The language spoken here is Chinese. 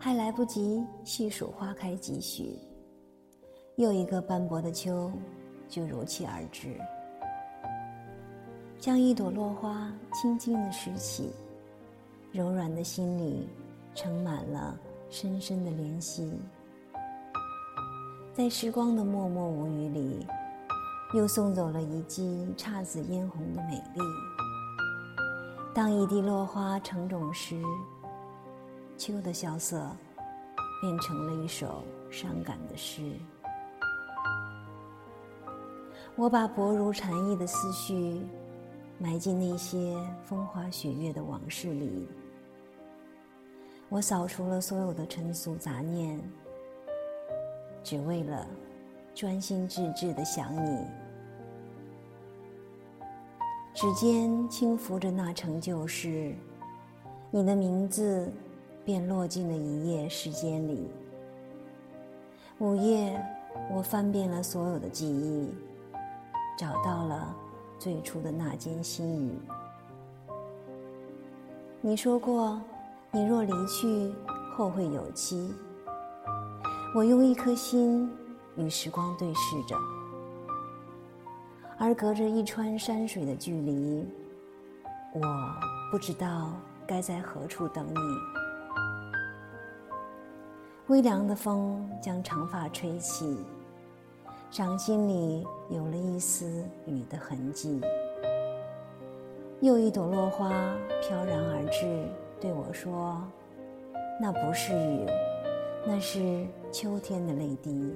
还来不及细数花开几许，又一个斑驳的秋就如期而至。将一朵落花轻轻的拾起，柔软的心里盛满了深深的怜惜。在时光的默默无语里，又送走了一季姹紫嫣红的美丽。当一地落花成种时，秋的萧瑟变成了一首伤感的诗。我把薄如蝉翼的思绪。埋进那些风花雪月的往事里，我扫除了所有的尘俗杂念，只为了专心致志的想你。指尖轻抚着那成旧事，你的名字便落进了一夜时间里。午夜，我翻遍了所有的记忆，找到了。最初的那间心语，你说过，你若离去，后会有期。我用一颗心与时光对视着，而隔着一川山水的距离，我不知道该在何处等你。微凉的风将长发吹起。掌心里有了一丝雨的痕迹，又一朵落花飘然而至，对我说：“那不是雨，那是秋天的泪滴。”